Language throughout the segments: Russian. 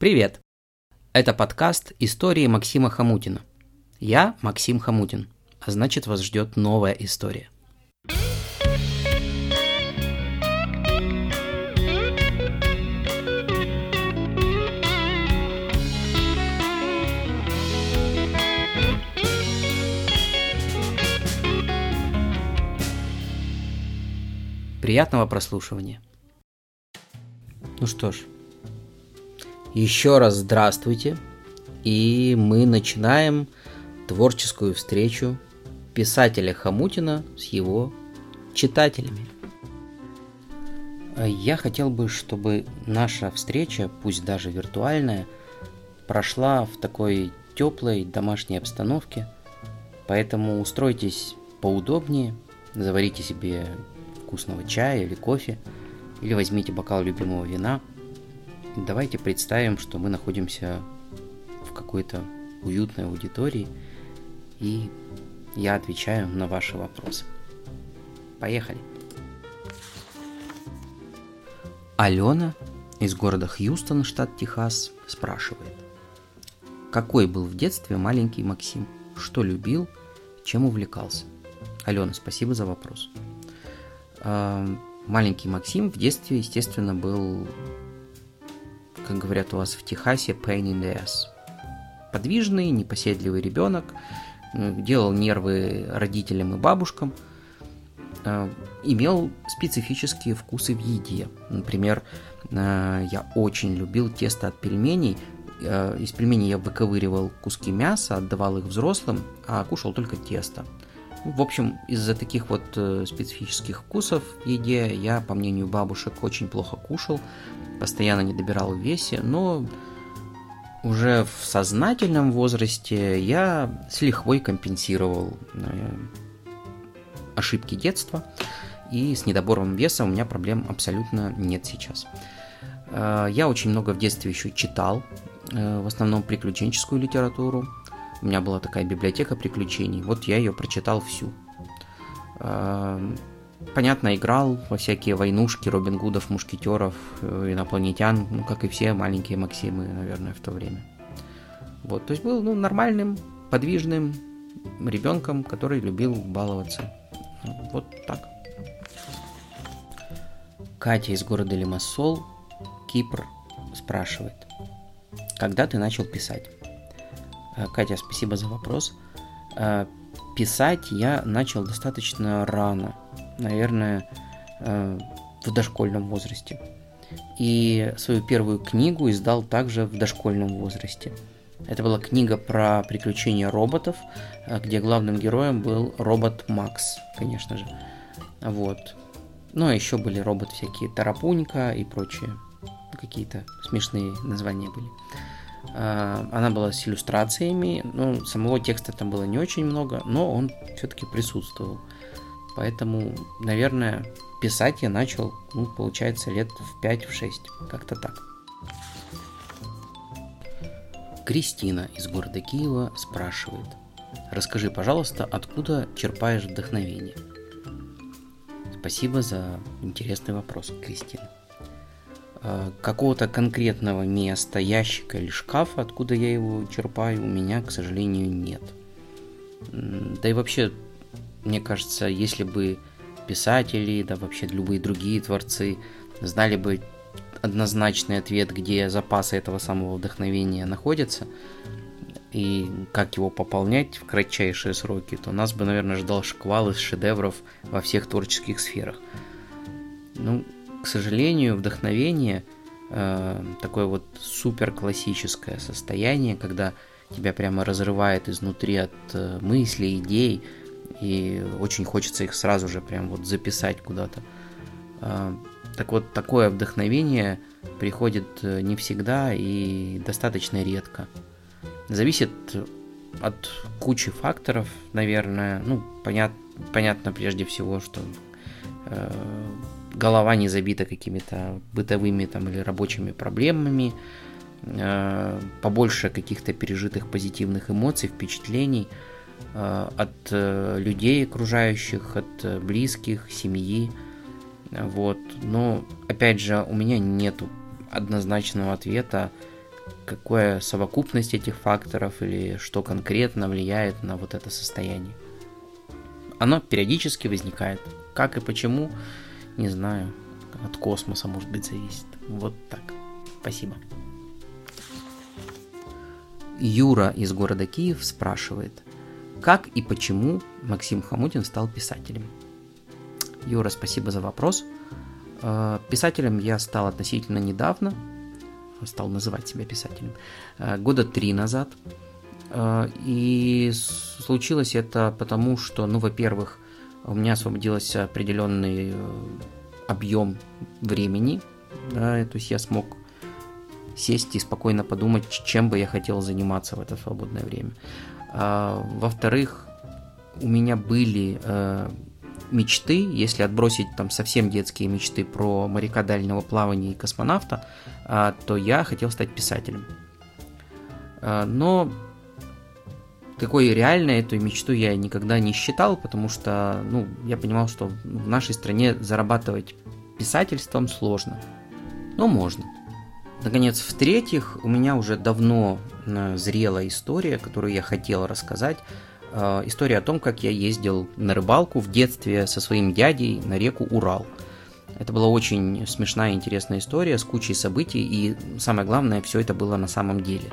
Привет! Это подкаст «Истории Максима Хамутина». Я Максим Хамутин, а значит вас ждет новая история. Приятного прослушивания. Ну что ж, еще раз здравствуйте. И мы начинаем творческую встречу писателя Хамутина с его читателями. Я хотел бы, чтобы наша встреча, пусть даже виртуальная, прошла в такой теплой домашней обстановке. Поэтому устройтесь поудобнее, заварите себе вкусного чая или кофе, или возьмите бокал любимого вина – Давайте представим, что мы находимся в какой-то уютной аудитории, и я отвечаю на ваши вопросы. Поехали! Алена из города Хьюстон, штат Техас, спрашивает. Какой был в детстве маленький Максим? Что любил? Чем увлекался? Алена, спасибо за вопрос. А, маленький Максим в детстве, естественно, был как говорят у вас в Техасе, pain in the ass. Подвижный, непоседливый ребенок, делал нервы родителям и бабушкам, э, имел специфические вкусы в еде. Например, э, я очень любил тесто от пельменей. Э, из пельменей я выковыривал куски мяса, отдавал их взрослым, а кушал только тесто. В общем, из-за таких вот специфических вкусов в еде я, по мнению бабушек, очень плохо кушал, постоянно не добирал в весе, но уже в сознательном возрасте я с лихвой компенсировал э, ошибки детства, и с недобором веса у меня проблем абсолютно нет сейчас. Э, я очень много в детстве еще читал, э, в основном приключенческую литературу. У меня была такая библиотека приключений, вот я ее прочитал всю понятно, играл во всякие войнушки Робин Гудов, мушкетеров, э, инопланетян, ну, как и все маленькие Максимы, наверное, в то время. Вот, то есть был ну, нормальным, подвижным ребенком, который любил баловаться. Вот так. Катя из города Лимассол, Кипр, спрашивает. Когда ты начал писать? Э, Катя, спасибо за вопрос. Э, писать я начал достаточно рано – наверное, э, в дошкольном возрасте. И свою первую книгу издал также в дошкольном возрасте. Это была книга про приключения роботов, э, где главным героем был робот Макс, конечно же. Вот. Ну, а еще были роботы всякие Тарапунька и прочие. Какие-то смешные названия были. Э, она была с иллюстрациями, ну, самого текста там было не очень много, но он все-таки присутствовал. Поэтому, наверное, писать я начал, ну, получается, лет в 5-6, как-то так. Кристина из города Киева спрашивает. Расскажи, пожалуйста, откуда черпаешь вдохновение? Спасибо за интересный вопрос, Кристина. А, какого-то конкретного места, ящика или шкафа, откуда я его черпаю, у меня, к сожалению, нет. Да и вообще мне кажется, если бы писатели, да вообще любые другие творцы знали бы однозначный ответ, где запасы этого самого вдохновения находятся, и как его пополнять в кратчайшие сроки, то нас бы, наверное, ждал шквал из шедевров во всех творческих сферах. Ну, к сожалению, вдохновение э, такое вот супер классическое состояние, когда тебя прямо разрывает изнутри от э, мыслей, идей, и очень хочется их сразу же прям вот записать куда-то. А, так вот, такое вдохновение приходит э, не всегда и достаточно редко. Зависит от кучи факторов, наверное. Ну, понят, понятно прежде всего, что э, голова не забита какими-то бытовыми там или рабочими проблемами, э, побольше каких-то пережитых позитивных эмоций, впечатлений – от э, людей окружающих, от э, близких, семьи. Вот. Но, опять же, у меня нету однозначного ответа, какая совокупность этих факторов или что конкретно влияет на вот это состояние. Оно периодически возникает. Как и почему, не знаю. От космоса, может быть, зависит. Вот так. Спасибо. Юра из города Киев спрашивает, как и почему Максим Хамутин стал писателем? Юра, спасибо за вопрос. Э, писателем я стал относительно недавно, стал называть себя писателем, э, года три назад. Э, и случилось это потому, что, ну, во-первых, у меня освободился определенный объем времени, да, то есть я смог сесть и спокойно подумать, чем бы я хотел заниматься в это свободное время. А, во-вторых, у меня были э, мечты, если отбросить там совсем детские мечты про моряка дальнего плавания и космонавта, э, то я хотел стать писателем. Э, но такой реальной эту мечту я никогда не считал, потому что ну, я понимал, что в нашей стране зарабатывать писательством сложно. Но можно. Наконец, в-третьих, у меня уже давно э, зрела история, которую я хотел рассказать. Э, история о том, как я ездил на рыбалку в детстве со своим дядей на реку Урал. Это была очень смешная и интересная история с кучей событий, и самое главное, все это было на самом деле.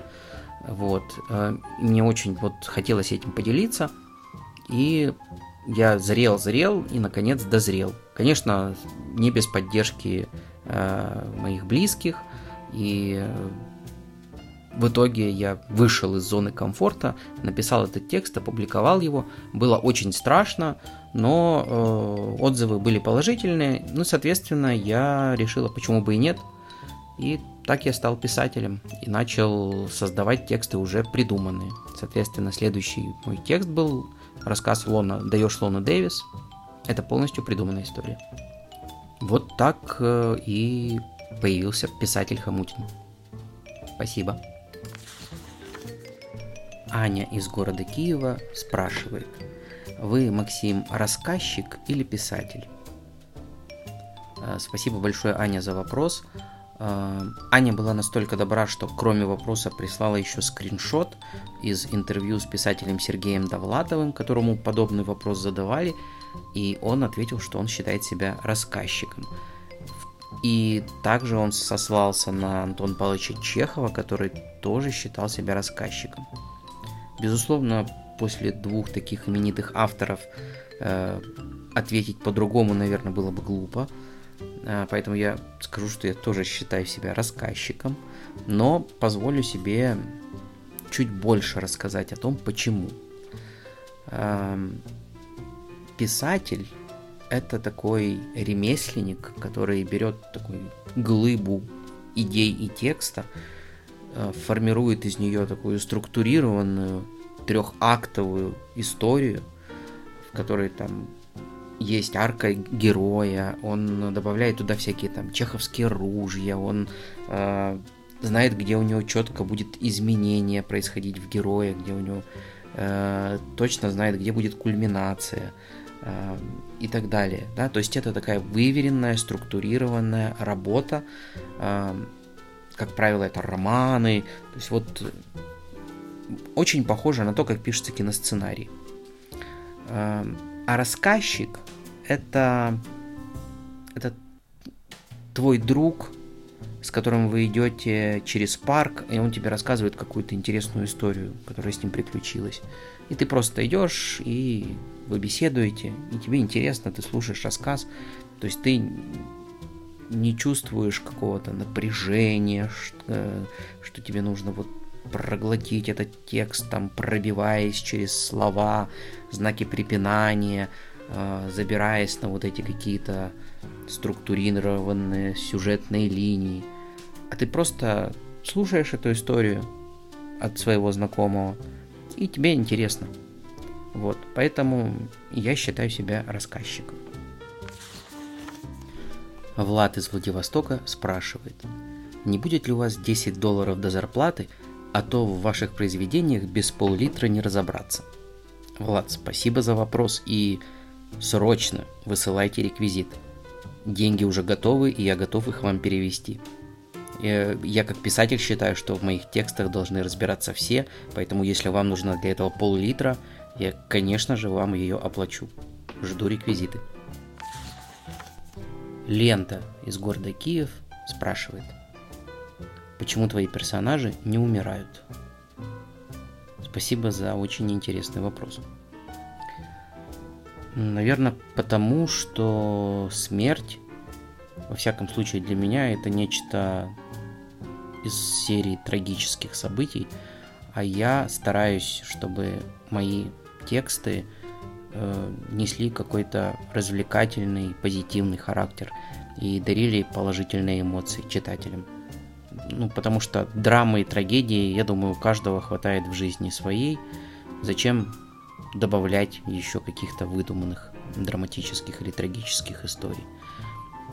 Вот. Э, мне очень вот хотелось этим поделиться, и я зрел-зрел и, наконец, дозрел. Конечно, не без поддержки э, моих близких – и в итоге я вышел из зоны комфорта, написал этот текст, опубликовал его. Было очень страшно, но э, отзывы были положительные. Ну, соответственно, я решила, почему бы и нет. И так я стал писателем и начал создавать тексты уже придуманные. Соответственно, следующий мой текст был рассказ Лона «Даешь Лону Дэвис». Это полностью придуманная история. Вот так э, и появился писатель Хамутин. Спасибо. Аня из города Киева спрашивает, вы, Максим, рассказчик или писатель? Э, спасибо большое, Аня, за вопрос. Э, Аня была настолько добра, что кроме вопроса прислала еще скриншот из интервью с писателем Сергеем Довлатовым, которому подобный вопрос задавали, и он ответил, что он считает себя рассказчиком. И также он сослался на Антона Павловича Чехова, который тоже считал себя рассказчиком. Безусловно, после двух таких именитых авторов э, ответить по-другому, наверное, было бы глупо. Э, поэтому я скажу, что я тоже считаю себя рассказчиком, но позволю себе чуть больше рассказать о том, почему. Э, писатель это такой ремесленник, который берет такую глыбу идей и текста, э, формирует из нее такую структурированную трехактовую историю, в которой там есть арка героя, он добавляет туда всякие там чеховские ружья, он э, знает, где у него четко будет изменение происходить в герое, где у него э, точно знает, где будет кульминация. Э, и так далее. Да? То есть это такая выверенная, структурированная работа. Э, как правило, это романы. То есть вот э, очень похоже на то, как пишется киносценарий. А рассказчик это, это твой друг, с которым вы идете через парк, и он тебе рассказывает какую-то интересную историю, которая с ним приключилась. И ты просто идешь и вы беседуете, и тебе интересно, ты слушаешь рассказ, то есть ты не чувствуешь какого-то напряжения, что, э, что тебе нужно вот проглотить этот текст, там, пробиваясь через слова, знаки препинания, э, забираясь на вот эти какие-то структурированные сюжетные линии. А ты просто слушаешь эту историю от своего знакомого, и тебе интересно. Вот, поэтому я считаю себя рассказчиком. Влад из Владивостока спрашивает, не будет ли у вас 10 долларов до зарплаты, а то в ваших произведениях без пол-литра не разобраться. Влад, спасибо за вопрос и срочно высылайте реквизит. Деньги уже готовы, и я готов их вам перевести. Я как писатель считаю, что в моих текстах должны разбираться все, поэтому если вам нужно для этого пол-литра, я, конечно же, вам ее оплачу. Жду реквизиты. Лента из города Киев спрашивает, почему твои персонажи не умирают? Спасибо за очень интересный вопрос. Наверное, потому что смерть, во всяком случае для меня, это нечто из серии трагических событий, а я стараюсь, чтобы мои тексты э, несли какой-то развлекательный, позитивный характер и дарили положительные эмоции читателям. Ну, потому что драмы и трагедии, я думаю, у каждого хватает в жизни своей. Зачем добавлять еще каких-то выдуманных драматических или трагических историй?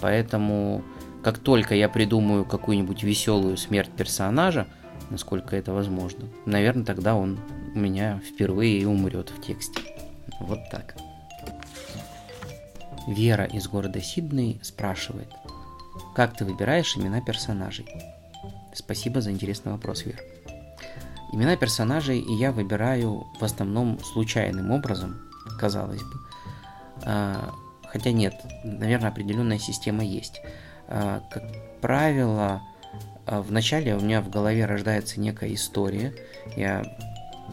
Поэтому, как только я придумаю какую-нибудь веселую смерть персонажа, насколько это возможно, наверное, тогда он у меня впервые и умрет в тексте. Вот так. Вера из города Сидней спрашивает, как ты выбираешь имена персонажей? Спасибо за интересный вопрос, Вера. Имена персонажей я выбираю в основном случайным образом, казалось бы. А, хотя нет, наверное, определенная система есть. А, как правило, а, вначале у меня в голове рождается некая история. Я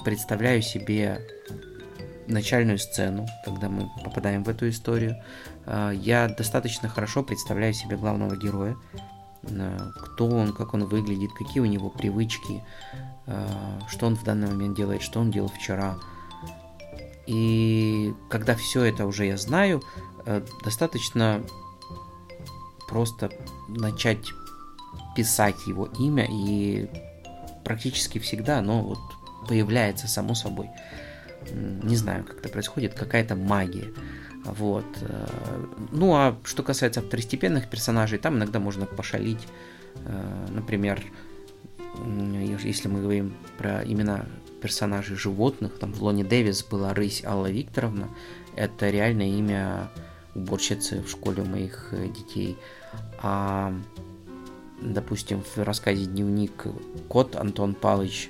представляю себе начальную сцену, когда мы попадаем в эту историю. Я достаточно хорошо представляю себе главного героя, кто он, как он выглядит, какие у него привычки, что он в данный момент делает, что он делал вчера. И когда все это уже я знаю, э, достаточно просто начать писать его имя, и практически всегда оно вот появляется само собой. Не знаю, как это происходит, какая-то магия. Вот. Э, ну а что касается второстепенных персонажей, там иногда можно пошалить. Например, если мы говорим про имена персонажей животных, там в Лоне Дэвис была рысь Алла Викторовна, это реальное имя уборщицы в школе моих э, детей. А, допустим, в рассказе «Дневник» кот Антон Палыч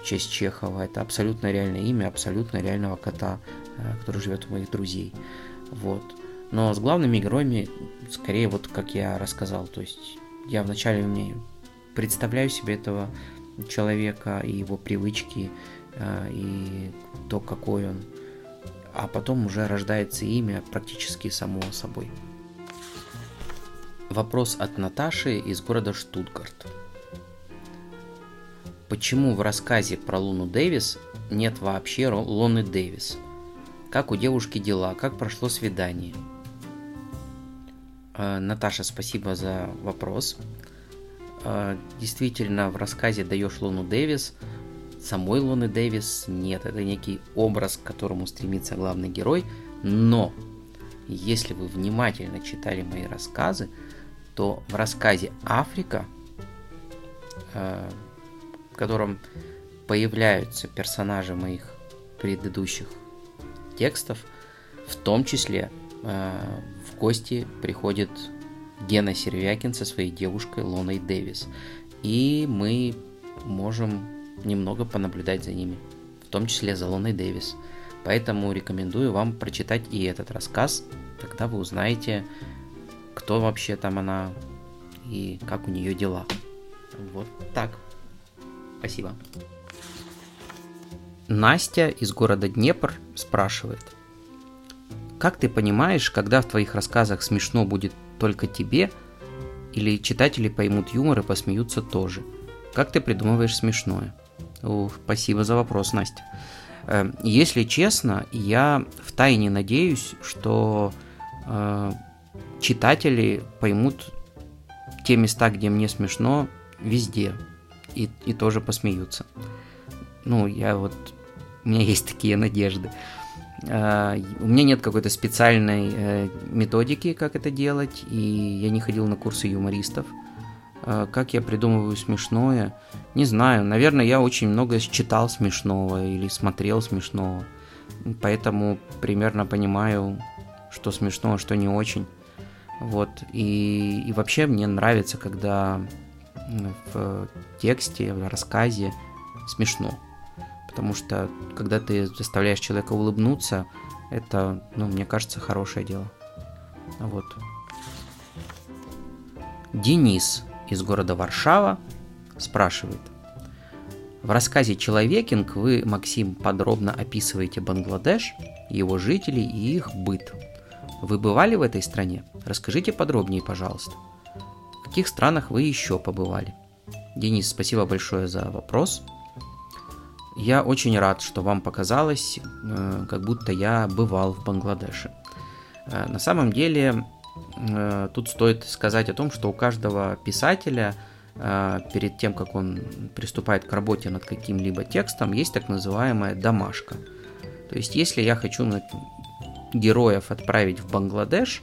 в честь Чехова, это абсолютно реальное имя, абсолютно реального кота, э, который живет у моих друзей. Вот. Но с главными героями, скорее, вот как я рассказал, то есть я вначале мне представляю себе этого человека и его привычки, э, и то, какой он. А потом уже рождается имя практически само собой. Вопрос от Наташи из города Штутгарт. Почему в рассказе про Луну Дэвис нет вообще Луны Дэвис? Как у девушки дела? Как прошло свидание? Э, Наташа, спасибо за вопрос. А, действительно в рассказе даешь Луну Дэвис, самой Луны Дэвис нет, это некий образ, к которому стремится главный герой, но если вы внимательно читали мои рассказы, то в рассказе Африка, а, в котором появляются персонажи моих предыдущих текстов, в том числе а, в гости приходит Гена Сервякин со своей девушкой Лоной Дэвис. И мы можем немного понаблюдать за ними, в том числе за Лоной Дэвис. Поэтому рекомендую вам прочитать и этот рассказ, тогда вы узнаете, кто вообще там она и как у нее дела. Вот так. Спасибо. Настя из города Днепр спрашивает. Как ты понимаешь, когда в твоих рассказах смешно будет только тебе, или читатели поймут юмор и посмеются тоже. Как ты придумываешь смешное? Спасибо за вопрос, Настя. Э, если честно, я в тайне надеюсь, что э, читатели поймут те места, где мне смешно, везде. И, и тоже посмеются. Ну, я вот... У меня есть такие надежды. А, у меня нет какой-то специальной э, методики, как это делать, и я не ходил на курсы юмористов. Как я придумываю смешное? Не знаю. Наверное, я очень много читал смешного или смотрел смешного. Поэтому примерно понимаю, что смешно, а что не очень. Вот. И, и вообще мне нравится, когда в тексте, в рассказе смешно. Потому что, когда ты заставляешь человека улыбнуться, это, ну, мне кажется, хорошее дело. Вот. Денис из города Варшава спрашивает. В рассказе «Человекинг» вы, Максим, подробно описываете Бангладеш, его жителей и их быт. Вы бывали в этой стране? Расскажите подробнее, пожалуйста. В каких странах вы еще побывали? Денис, спасибо большое за вопрос. Я очень рад, что вам показалось, э, как будто я бывал в Бангладеше. Э, на самом деле, тут стоит сказать о том, что у каждого писателя перед тем, как он приступает к работе над каким-либо текстом, есть так называемая домашка. То есть, если я хочу героев отправить в Бангладеш,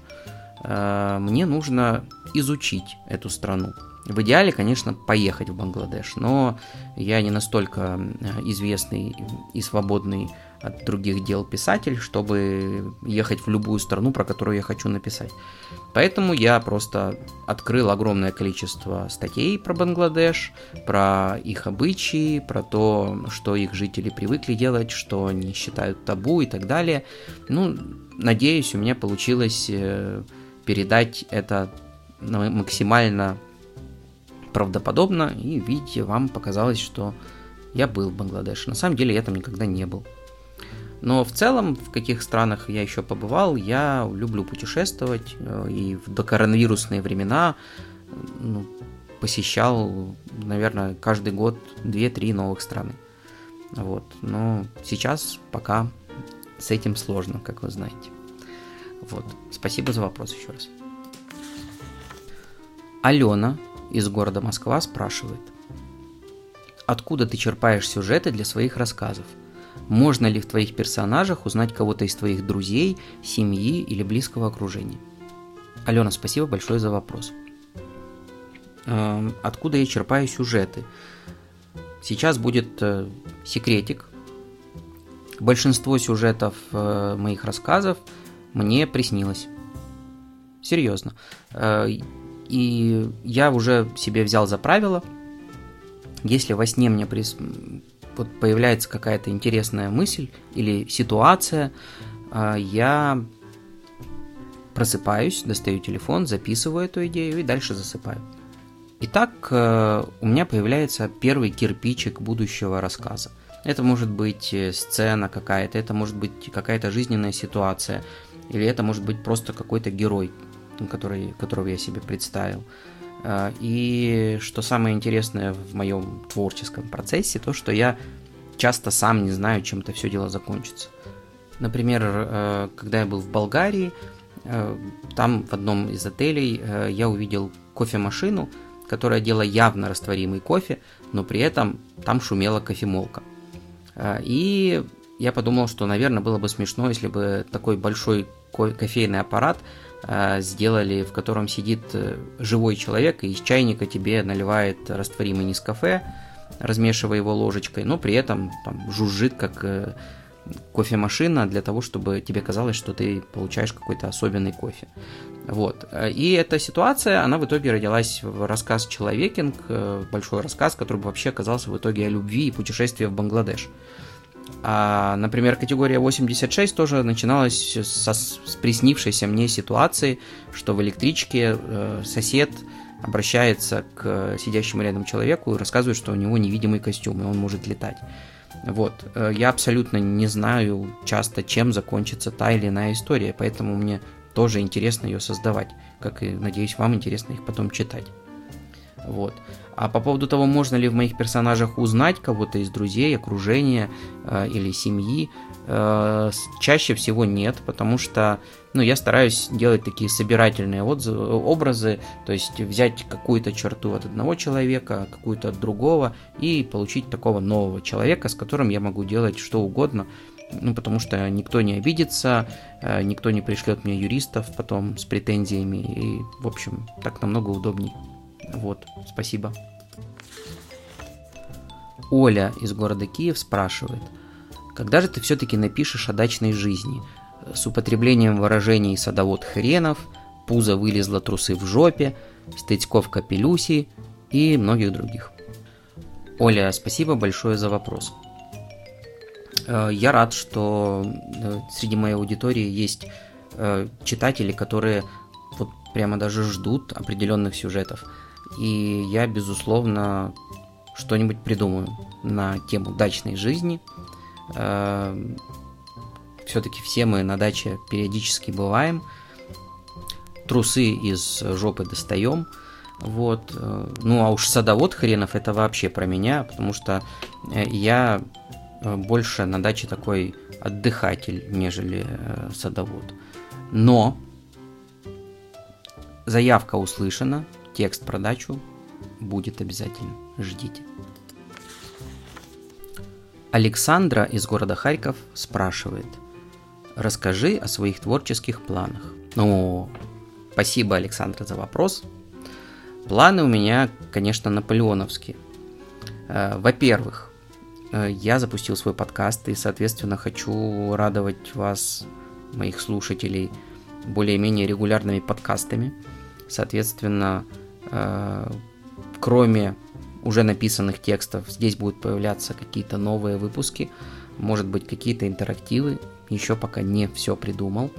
мне нужно изучить эту страну. В идеале, конечно, поехать в Бангладеш, но я не настолько известный и свободный от других дел писатель, чтобы ехать в любую страну, про которую я хочу написать. Поэтому я просто открыл огромное количество статей про Бангладеш, про их обычаи, про то, что их жители привыкли делать, что они считают табу и так далее. Ну, надеюсь, у меня получилось э, передать это максимально правдоподобно, и видите, вам показалось, что я был в Бангладеше. На самом деле я там никогда не был. Но в целом, в каких странах я еще побывал, я люблю путешествовать, э, и в докоронавирусные времена ну, посещал, наверное, каждый год 2-3 новых страны. Вот. Но сейчас пока с этим сложно, как вы знаете. Вот. Спасибо за вопрос еще раз. Алена из города Москва спрашивает. Откуда ты черпаешь сюжеты для своих рассказов? Можно ли в твоих персонажах узнать кого-то из твоих друзей, семьи или близкого окружения? Алена, спасибо большое за вопрос. Эм, откуда я черпаю сюжеты? Сейчас будет э, секретик. Большинство сюжетов э, моих рассказов мне приснилось. Серьезно. Э, и я уже себе взял за правило, если во сне мне. Вот появляется какая-то интересная мысль или ситуация, а, я просыпаюсь, достаю телефон, записываю эту идею и дальше засыпаю. Итак, э, у меня появляется первый кирпичик будущего рассказа. Это может быть э, сцена какая-то, это может быть какая-то жизненная ситуация, или это может быть просто какой-то герой, который, которого я себе представил. А, и что самое интересное в моем творческом процессе, то, что я часто сам не знаю, чем это все дело закончится. Например, э, когда я был в Болгарии, э, там в одном из отелей э, я увидел кофемашину, которая делала явно растворимый кофе, но при этом там шумела кофемолка. И я подумал, что, наверное, было бы смешно, если бы такой большой кофейный аппарат сделали, в котором сидит э, живой человек и из чайника тебе наливает растворимый нескафе, размешивая его ложечкой, но при этом там, жужжит как э, кофемашина для того, чтобы тебе казалось, что ты получаешь какой-то особенный кофе. Вот. И эта ситуация, она в итоге родилась в рассказ «Человекинг», большой рассказ, который вообще оказался в итоге о любви и путешествии в Бангладеш. А, например, категория 86 тоже начиналась со, с приснившейся мне ситуации, что в электричке э, сосед обращается к сидящему рядом человеку и рассказывает, что у него невидимый костюм, и он может летать. Вот. Э, я абсолютно не знаю часто, чем закончится та или иная история, поэтому мне тоже интересно ее создавать, как и, надеюсь, вам интересно их потом читать. Вот. А по поводу того, можно ли в моих персонажах узнать кого-то из друзей, окружения э, или семьи, э, чаще всего нет, потому что ну, я стараюсь делать такие собирательные отзывы, образы, то есть взять какую-то черту от одного человека, какую-то от другого и получить такого нового человека, с которым я могу делать что угодно, ну, потому что никто не обидится, э, никто не пришлет мне юристов потом с претензиями, и, в общем, так намного удобнее. Вот, спасибо. Оля из города Киев спрашивает, когда же ты все-таки напишешь о дачной жизни? С употреблением выражений «садовод хренов», «пузо вылезло, трусы в жопе», «стыцков капелюси» и многих других. Оля, спасибо большое за вопрос. Э, я рад, что э, среди моей аудитории есть э, читатели, которые вот прямо даже ждут определенных сюжетов. И я, безусловно, что-нибудь придумаю на тему дачной жизни. Все-таки все мы на даче периодически бываем. Трусы из жопы достаем. Вот. Ну а уж садовод хренов это вообще про меня, потому что я Э, больше на даче такой отдыхатель, нежели э, садовод. Но заявка услышана, текст про дачу будет обязательно. Ждите. Александра из города Харьков спрашивает. Расскажи о своих творческих планах. Ну, спасибо, Александра, за вопрос. Планы у меня, конечно, наполеоновские. Э, во-первых, Э, я запустил свой подкаст и, соответственно, хочу радовать вас, моих слушателей, более-менее регулярными подкастами. Соответственно, кроме уже написанных текстов, здесь будут появляться какие-то новые выпуски, может быть, какие-то интерактивы. Еще пока не все придумал.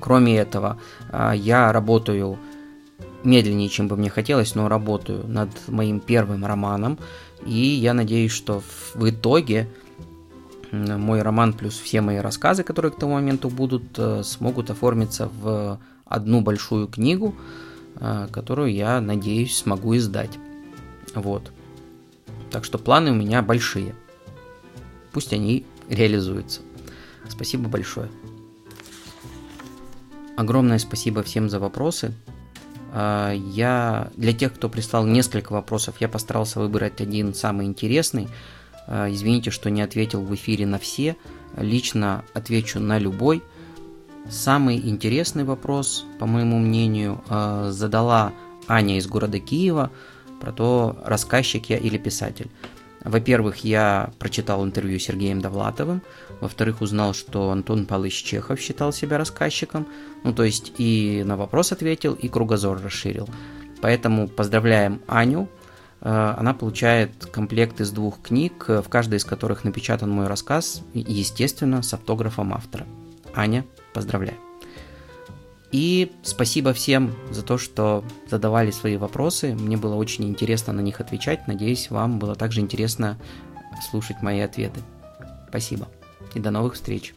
Кроме этого, э, я работаю медленнее, чем бы мне хотелось, но работаю над моим первым романом. И я надеюсь, что в итоге мой роман плюс все мои рассказы, которые к тому моменту будут, э, смогут оформиться в одну большую книгу, э, которую я надеюсь смогу издать. Вот. Так что планы у меня большие. Пусть они реализуются. Спасибо большое. Огромное спасибо всем за вопросы. А, я для тех, кто прислал несколько вопросов, я постарался выбрать один самый интересный. А, извините, что не ответил в эфире на все. Лично отвечу на любой. Самый интересный вопрос, по моему мнению, а, задала Аня из города Киева про то, рассказчик я или писатель. Во-первых, я прочитал интервью с Сергеем Довлатовым. Во-вторых, узнал, что Антон Павлович Чехов считал себя рассказчиком. Ну, то есть и на вопрос ответил, и кругозор расширил. Поэтому поздравляем Аню. Э, она получает комплект из двух книг, в каждой из которых напечатан мой рассказ, естественно, с автографом автора. Аня, поздравляю. И спасибо всем за то, что задавали свои вопросы. Мне было очень интересно на них отвечать. Надеюсь, вам было также интересно слушать мои ответы. Спасибо. И до новых встреч.